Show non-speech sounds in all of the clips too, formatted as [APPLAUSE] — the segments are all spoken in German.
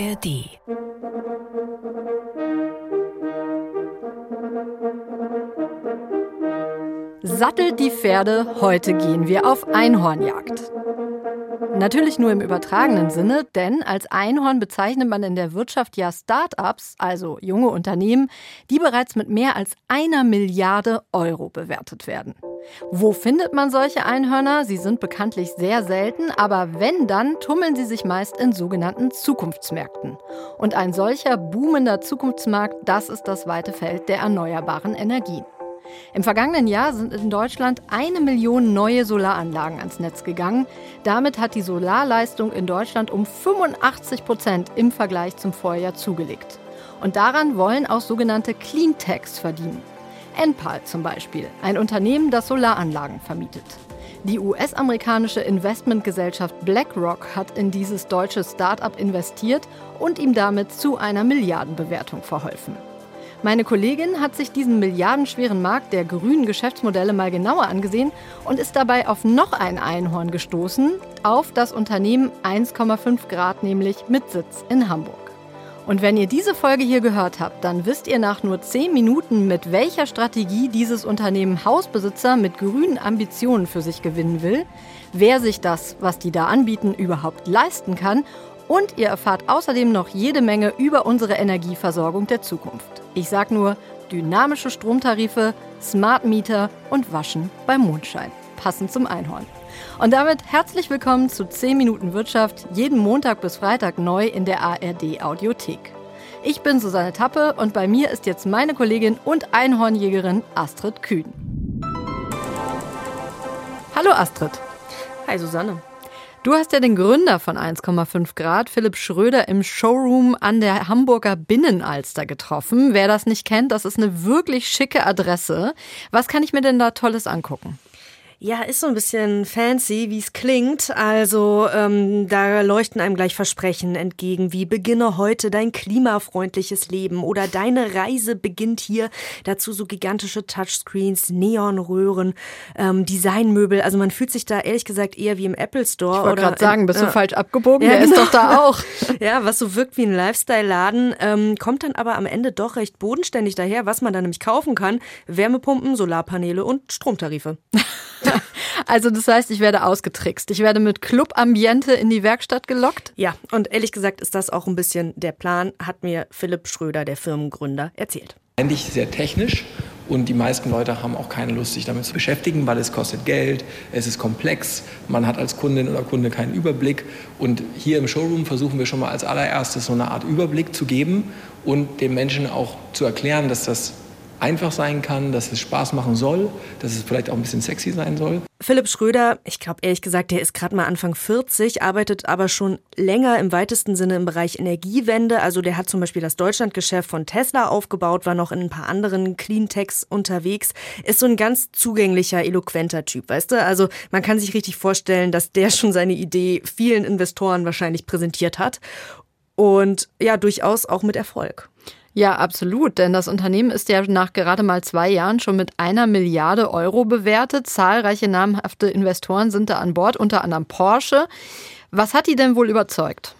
ARD. Sattelt die Pferde, heute gehen wir auf Einhornjagd. Natürlich nur im übertragenen Sinne, denn als Einhorn bezeichnet man in der Wirtschaft ja Start-ups, also junge Unternehmen, die bereits mit mehr als einer Milliarde Euro bewertet werden. Wo findet man solche Einhörner? Sie sind bekanntlich sehr selten, aber wenn, dann tummeln sie sich meist in sogenannten Zukunftsmärkten. Und ein solcher boomender Zukunftsmarkt, das ist das weite Feld der erneuerbaren Energien. Im vergangenen Jahr sind in Deutschland eine Million neue Solaranlagen ans Netz gegangen. Damit hat die Solarleistung in Deutschland um 85 Prozent im Vergleich zum Vorjahr zugelegt. Und daran wollen auch sogenannte Cleantechs verdienen. Enpal zum Beispiel, ein Unternehmen, das Solaranlagen vermietet. Die US-amerikanische Investmentgesellschaft BlackRock hat in dieses deutsche Start-up investiert und ihm damit zu einer Milliardenbewertung verholfen. Meine Kollegin hat sich diesen milliardenschweren Markt der grünen Geschäftsmodelle mal genauer angesehen und ist dabei auf noch ein Einhorn gestoßen, auf das Unternehmen 1,5 Grad, nämlich mit Sitz in Hamburg. Und wenn ihr diese Folge hier gehört habt, dann wisst ihr nach nur 10 Minuten, mit welcher Strategie dieses Unternehmen Hausbesitzer mit grünen Ambitionen für sich gewinnen will, wer sich das, was die da anbieten, überhaupt leisten kann und ihr erfahrt außerdem noch jede Menge über unsere Energieversorgung der Zukunft. Ich sag nur dynamische Stromtarife, Smart Meter und Waschen beim Mondschein. Passend zum Einhorn. Und damit herzlich willkommen zu 10 Minuten Wirtschaft, jeden Montag bis Freitag neu in der ARD Audiothek. Ich bin Susanne Tappe und bei mir ist jetzt meine Kollegin und Einhornjägerin Astrid Kühn. Hallo Astrid. Hi Susanne. Du hast ja den Gründer von 1,5 Grad, Philipp Schröder, im Showroom an der Hamburger Binnenalster getroffen. Wer das nicht kennt, das ist eine wirklich schicke Adresse. Was kann ich mir denn da Tolles angucken? Ja, ist so ein bisschen fancy, wie es klingt. Also ähm, da leuchten einem gleich Versprechen entgegen, wie beginne heute dein klimafreundliches Leben oder deine Reise beginnt hier. Dazu so gigantische Touchscreens, Neonröhren, ähm, Designmöbel. Also man fühlt sich da ehrlich gesagt eher wie im Apple Store. Ich wollte gerade sagen, bist äh, du falsch abgebogen? Ja, Der genau. ist doch da auch. [LAUGHS] ja, was so wirkt wie ein Lifestyle-Laden, ähm, kommt dann aber am Ende doch recht bodenständig daher, was man da nämlich kaufen kann. Wärmepumpen, Solarpaneele und Stromtarife. [LAUGHS] Also das heißt, ich werde ausgetrickst. Ich werde mit Clubambiente in die Werkstatt gelockt. Ja, und ehrlich gesagt ist das auch ein bisschen der Plan, hat mir Philipp Schröder, der Firmengründer, erzählt. Eigentlich sehr technisch und die meisten Leute haben auch keine Lust, sich damit zu beschäftigen, weil es kostet Geld, es ist komplex, man hat als Kundin oder Kunde keinen Überblick. Und hier im Showroom versuchen wir schon mal als allererstes so eine Art Überblick zu geben und den Menschen auch zu erklären, dass das einfach sein kann, dass es Spaß machen soll, dass es vielleicht auch ein bisschen sexy sein soll. Philipp Schröder, ich glaube ehrlich gesagt, der ist gerade mal Anfang 40, arbeitet aber schon länger im weitesten Sinne im Bereich Energiewende. Also der hat zum Beispiel das Deutschlandgeschäft von Tesla aufgebaut, war noch in ein paar anderen Cleantechs unterwegs, ist so ein ganz zugänglicher, eloquenter Typ, weißt du? Also man kann sich richtig vorstellen, dass der schon seine Idee vielen Investoren wahrscheinlich präsentiert hat. Und ja, durchaus auch mit Erfolg. Ja, absolut, denn das Unternehmen ist ja nach gerade mal zwei Jahren schon mit einer Milliarde Euro bewertet. Zahlreiche namhafte Investoren sind da an Bord, unter anderem Porsche. Was hat die denn wohl überzeugt?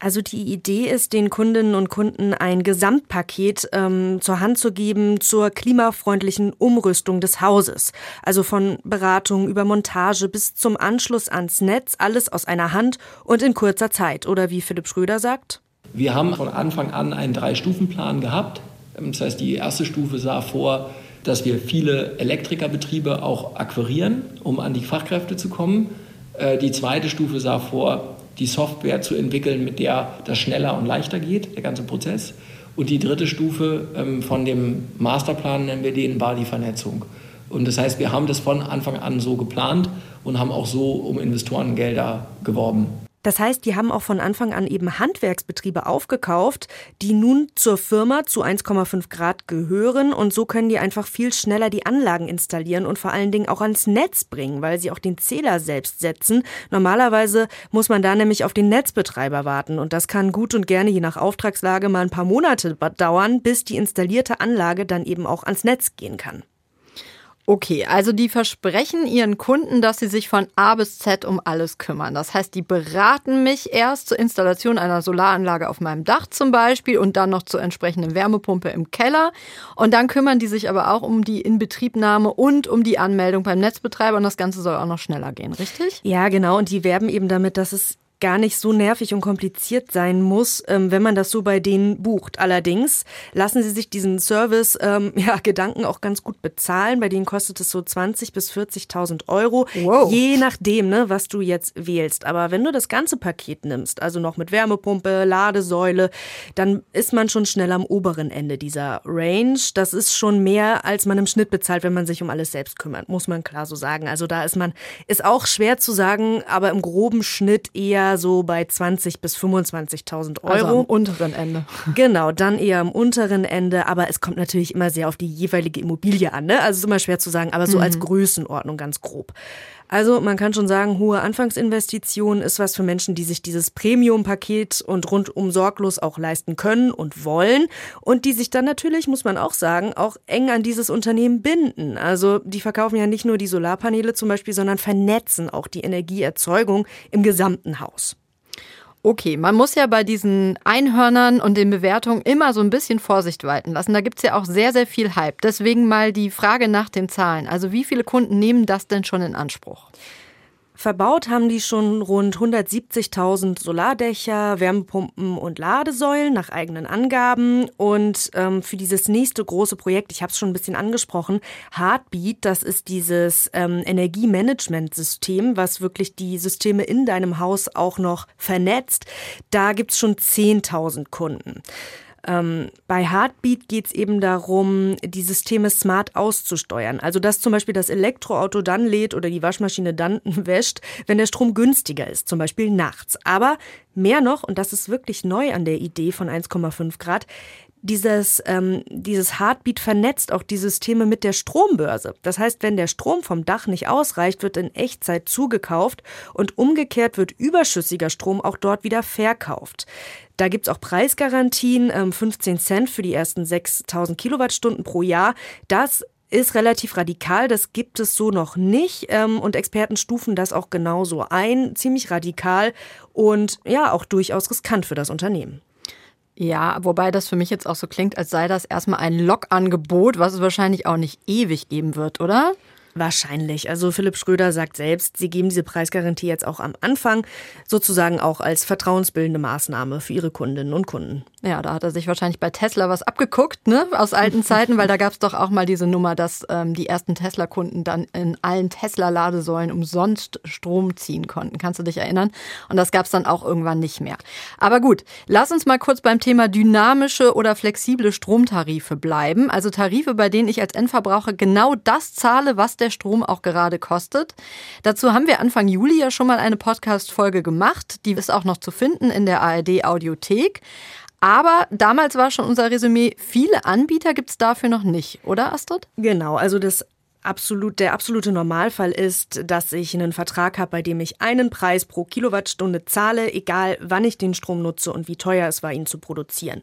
Also die Idee ist, den Kundinnen und Kunden ein Gesamtpaket ähm, zur Hand zu geben zur klimafreundlichen Umrüstung des Hauses. Also von Beratung über Montage bis zum Anschluss ans Netz, alles aus einer Hand und in kurzer Zeit. Oder wie Philipp Schröder sagt? Wir haben von Anfang an einen Drei-Stufen-Plan gehabt. Das heißt, die erste Stufe sah vor, dass wir viele Elektrikerbetriebe auch akquirieren, um an die Fachkräfte zu kommen. Äh, die zweite Stufe sah vor, die Software zu entwickeln, mit der das schneller und leichter geht, der ganze Prozess. Und die dritte Stufe ähm, von dem Masterplan, nennen wir den, war die Vernetzung. Und das heißt, wir haben das von Anfang an so geplant und haben auch so um Investorengelder geworben. Das heißt, die haben auch von Anfang an eben Handwerksbetriebe aufgekauft, die nun zur Firma zu 1,5 Grad gehören und so können die einfach viel schneller die Anlagen installieren und vor allen Dingen auch ans Netz bringen, weil sie auch den Zähler selbst setzen. Normalerweise muss man da nämlich auf den Netzbetreiber warten und das kann gut und gerne je nach Auftragslage mal ein paar Monate dauern, bis die installierte Anlage dann eben auch ans Netz gehen kann. Okay, also die versprechen ihren Kunden, dass sie sich von A bis Z um alles kümmern. Das heißt, die beraten mich erst zur Installation einer Solaranlage auf meinem Dach zum Beispiel und dann noch zur entsprechenden Wärmepumpe im Keller. Und dann kümmern die sich aber auch um die Inbetriebnahme und um die Anmeldung beim Netzbetreiber und das Ganze soll auch noch schneller gehen, richtig? Ja, genau. Und die werben eben damit, dass es gar nicht so nervig und kompliziert sein muss, ähm, wenn man das so bei denen bucht. Allerdings lassen sie sich diesen Service, ähm, [LAUGHS] ja, Gedanken auch ganz gut bezahlen. Bei denen kostet es so 20 bis 40.000 Euro, wow. je nachdem, ne, was du jetzt wählst. Aber wenn du das ganze Paket nimmst, also noch mit Wärmepumpe, Ladesäule, dann ist man schon schnell am oberen Ende dieser Range. Das ist schon mehr, als man im Schnitt bezahlt, wenn man sich um alles selbst kümmert, muss man klar so sagen. Also da ist man, ist auch schwer zu sagen, aber im groben Schnitt eher so bei 20 bis 25.000 Euro. Also am unteren Ende. Genau, dann eher am unteren Ende. Aber es kommt natürlich immer sehr auf die jeweilige Immobilie an. Ne? Also es ist immer schwer zu sagen, aber so mhm. als Größenordnung ganz grob. Also man kann schon sagen, hohe Anfangsinvestition ist was für Menschen, die sich dieses Premium-Paket und rundum sorglos auch leisten können und wollen und die sich dann natürlich, muss man auch sagen, auch eng an dieses Unternehmen binden. Also die verkaufen ja nicht nur die Solarpaneele zum Beispiel, sondern vernetzen auch die Energieerzeugung im gesamten Haus. Okay, man muss ja bei diesen Einhörnern und den Bewertungen immer so ein bisschen Vorsicht walten lassen. Da gibt es ja auch sehr, sehr viel Hype. Deswegen mal die Frage nach den Zahlen. Also wie viele Kunden nehmen das denn schon in Anspruch? Verbaut haben die schon rund 170.000 Solardächer, Wärmepumpen und Ladesäulen nach eigenen Angaben. Und ähm, für dieses nächste große Projekt, ich habe es schon ein bisschen angesprochen, Heartbeat, das ist dieses ähm, Energiemanagementsystem, was wirklich die Systeme in deinem Haus auch noch vernetzt. Da gibt's schon 10.000 Kunden. Ähm, bei Heartbeat geht es eben darum, die Systeme smart auszusteuern. Also dass zum Beispiel das Elektroauto dann lädt oder die Waschmaschine dann [LAUGHS] wäscht, wenn der Strom günstiger ist, zum Beispiel nachts. Aber mehr noch, und das ist wirklich neu an der Idee von 1,5 Grad, dieses, ähm, dieses Heartbeat vernetzt auch die Systeme mit der Strombörse. Das heißt, wenn der Strom vom Dach nicht ausreicht, wird in Echtzeit zugekauft und umgekehrt wird überschüssiger Strom auch dort wieder verkauft. Da gibt's auch Preisgarantien, 15 ähm, Cent für die ersten 6000 Kilowattstunden pro Jahr. Das ist relativ radikal, das gibt es so noch nicht ähm, und Experten stufen das auch genauso ein, ziemlich radikal und ja, auch durchaus riskant für das Unternehmen. Ja, wobei das für mich jetzt auch so klingt, als sei das erstmal ein Lokangebot, was es wahrscheinlich auch nicht ewig geben wird, oder? Wahrscheinlich. Also Philipp Schröder sagt selbst, sie geben diese Preisgarantie jetzt auch am Anfang, sozusagen auch als vertrauensbildende Maßnahme für ihre Kundinnen und Kunden. Ja, da hat er sich wahrscheinlich bei Tesla was abgeguckt, ne, aus alten Zeiten, weil da gab es doch auch mal diese Nummer, dass ähm, die ersten Tesla-Kunden dann in allen Tesla-Ladesäulen umsonst Strom ziehen konnten. Kannst du dich erinnern? Und das gab es dann auch irgendwann nicht mehr. Aber gut, lass uns mal kurz beim Thema dynamische oder flexible Stromtarife bleiben. Also Tarife, bei denen ich als Endverbraucher genau das zahle, was der Strom auch gerade kostet. Dazu haben wir Anfang Juli ja schon mal eine Podcast-Folge gemacht. Die ist auch noch zu finden in der ARD-Audiothek. Aber damals war schon unser Resümee, viele Anbieter gibt es dafür noch nicht, oder Astrid? Genau, also das absolut, der absolute Normalfall ist, dass ich einen Vertrag habe, bei dem ich einen Preis pro Kilowattstunde zahle, egal wann ich den Strom nutze und wie teuer es war, ihn zu produzieren.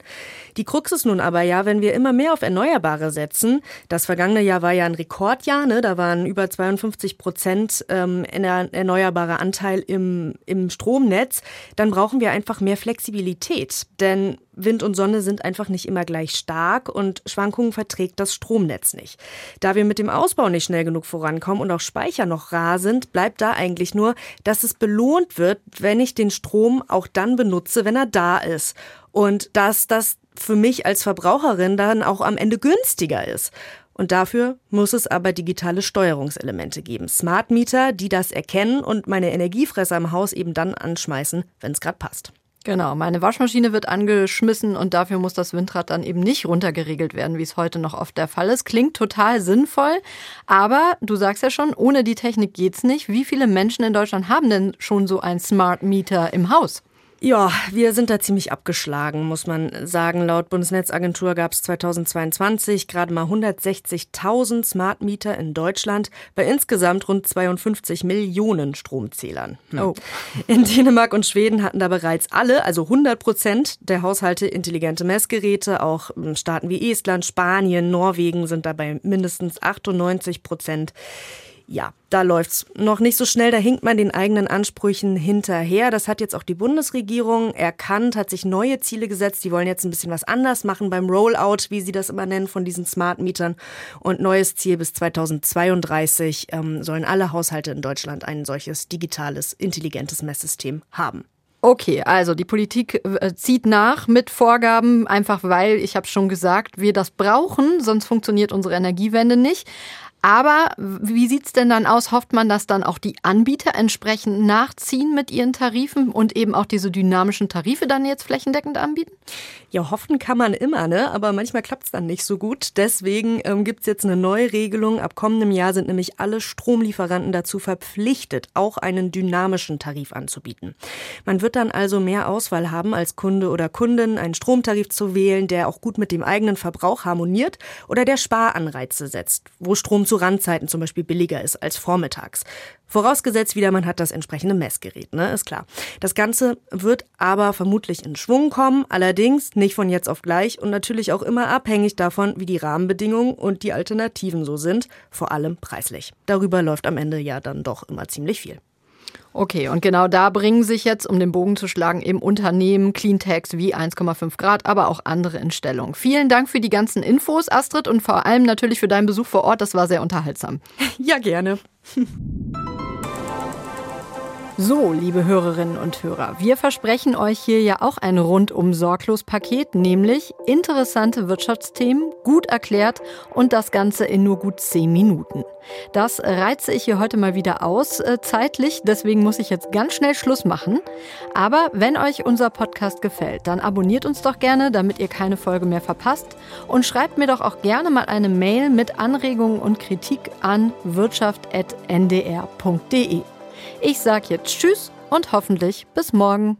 Die Krux ist nun aber ja, wenn wir immer mehr auf Erneuerbare setzen, das vergangene Jahr war ja ein Rekordjahr, ne? da waren über 52 Prozent ähm, erneuerbarer Anteil im, im Stromnetz, dann brauchen wir einfach mehr Flexibilität. Denn Wind und Sonne sind einfach nicht immer gleich stark und Schwankungen verträgt das Stromnetz nicht. Da wir mit dem Ausbau nicht schnell genug vorankommen und auch Speicher noch rar sind, bleibt da eigentlich nur, dass es belohnt wird, wenn ich den Strom auch dann benutze, wenn er da ist. Und dass das für mich als Verbraucherin dann auch am Ende günstiger ist. Und dafür muss es aber digitale Steuerungselemente geben. Smart Meter, die das erkennen und meine Energiefresser im Haus eben dann anschmeißen, wenn es gerade passt. Genau, meine Waschmaschine wird angeschmissen und dafür muss das Windrad dann eben nicht runtergeregelt werden, wie es heute noch oft der Fall ist. Klingt total sinnvoll, aber du sagst ja schon, ohne die Technik geht's nicht. Wie viele Menschen in Deutschland haben denn schon so ein Smart Meter im Haus? Ja, wir sind da ziemlich abgeschlagen, muss man sagen. Laut Bundesnetzagentur gab es 2022 gerade mal 160.000 Smart Meter in Deutschland bei insgesamt rund 52 Millionen Stromzählern. Hm. Oh. In Dänemark und Schweden hatten da bereits alle, also 100 Prozent der Haushalte intelligente Messgeräte. Auch Staaten wie Estland, Spanien, Norwegen sind dabei mindestens 98 Prozent ja, da läuft's noch nicht so schnell, da hinkt man den eigenen Ansprüchen hinterher. Das hat jetzt auch die Bundesregierung erkannt, hat sich neue Ziele gesetzt. Die wollen jetzt ein bisschen was anders machen beim Rollout, wie sie das immer nennen, von diesen Smart Mietern. Und neues Ziel bis 2032 ähm, sollen alle Haushalte in Deutschland ein solches digitales, intelligentes Messsystem haben. Okay, also die Politik äh, zieht nach mit Vorgaben, einfach weil, ich habe schon gesagt, wir das brauchen, sonst funktioniert unsere Energiewende nicht. Aber wie sieht's denn dann aus? Hofft man, dass dann auch die Anbieter entsprechend nachziehen mit ihren Tarifen und eben auch diese dynamischen Tarife dann jetzt flächendeckend anbieten? Ja, hoffen kann man immer, ne? aber manchmal klappt's dann nicht so gut. Deswegen ähm, gibt's jetzt eine neue Regelung. Ab kommendem Jahr sind nämlich alle Stromlieferanten dazu verpflichtet, auch einen dynamischen Tarif anzubieten. Man wird dann also mehr Auswahl haben, als Kunde oder Kundin einen Stromtarif zu wählen, der auch gut mit dem eigenen Verbrauch harmoniert oder der Sparanreize setzt, wo Strom zu Randzeiten zum Beispiel billiger ist als vormittags. Vorausgesetzt wieder, man hat das entsprechende Messgerät, ne? Ist klar. Das Ganze wird aber vermutlich in Schwung kommen, allerdings nicht von jetzt auf gleich und natürlich auch immer abhängig davon, wie die Rahmenbedingungen und die Alternativen so sind, vor allem preislich. Darüber läuft am Ende ja dann doch immer ziemlich viel. Okay, und genau da bringen sich jetzt, um den Bogen zu schlagen, eben Unternehmen Cleantechs wie 1,5 Grad, aber auch andere in Stellung. Vielen Dank für die ganzen Infos, Astrid, und vor allem natürlich für deinen Besuch vor Ort. Das war sehr unterhaltsam. [LAUGHS] Ja, gerne. So, liebe Hörerinnen und Hörer, wir versprechen euch hier ja auch ein rundum sorglos Paket, nämlich interessante Wirtschaftsthemen, gut erklärt und das Ganze in nur gut zehn Minuten. Das reize ich hier heute mal wieder aus, äh, zeitlich, deswegen muss ich jetzt ganz schnell Schluss machen. Aber wenn euch unser Podcast gefällt, dann abonniert uns doch gerne, damit ihr keine Folge mehr verpasst und schreibt mir doch auch gerne mal eine Mail mit Anregungen und Kritik an wirtschaft.ndr.de. Ich sage jetzt Tschüss und hoffentlich bis morgen.